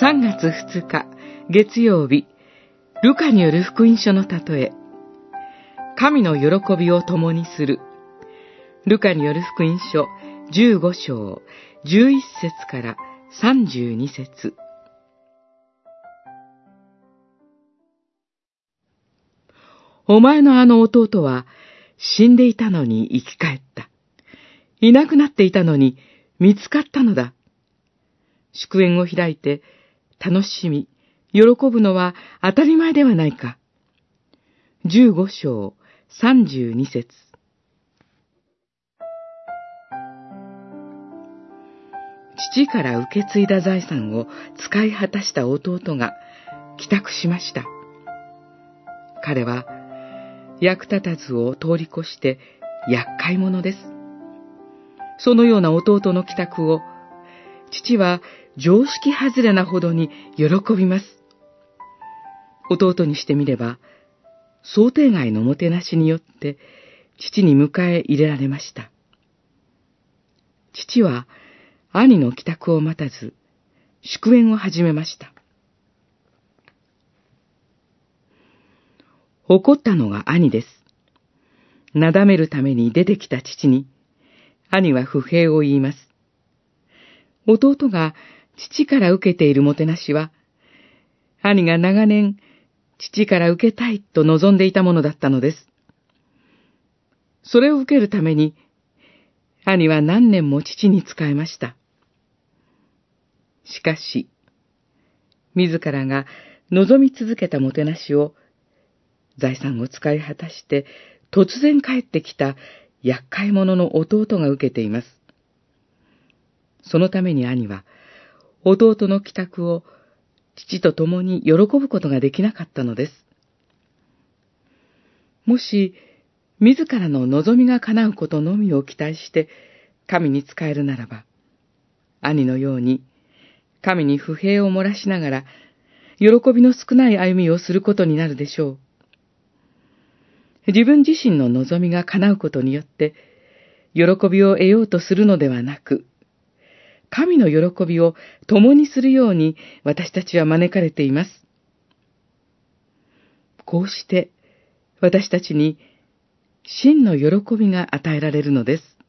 3月2日月曜日、ルカによる福音書の例え、神の喜びを共にする、ルカによる福音書15章11節から32節お前のあの弟は死んでいたのに生き返った。いなくなっていたのに見つかったのだ。祝宴を開いて楽しみ、喜ぶのは当たり前ではないか。十五章三十二節父から受け継いだ財産を使い果たした弟が帰宅しました。彼は役立たずを通り越して厄介者です。そのような弟の帰宅を父は常識外れなほどに喜びます。弟にしてみれば、想定外のもてなしによって父に迎え入れられました。父は兄の帰宅を待たず、祝宴を始めました。怒ったのが兄です。なだめるために出てきた父に、兄は不平を言います。弟が父から受けているもてなしは、兄が長年父から受けたいと望んでいたものだったのです。それを受けるために、兄は何年も父に仕えました。しかし、自らが望み続けたもてなしを、財産を使い果たして突然帰ってきた厄介者の弟が受けています。そのために兄は、弟の帰宅を父と共に喜ぶことができなかったのです。もし、自らの望みが叶うことのみを期待して神に仕えるならば、兄のように神に不平を漏らしながら、喜びの少ない歩みをすることになるでしょう。自分自身の望みが叶うことによって、喜びを得ようとするのではなく、神の喜びを共にするように私たちは招かれています。こうして私たちに真の喜びが与えられるのです。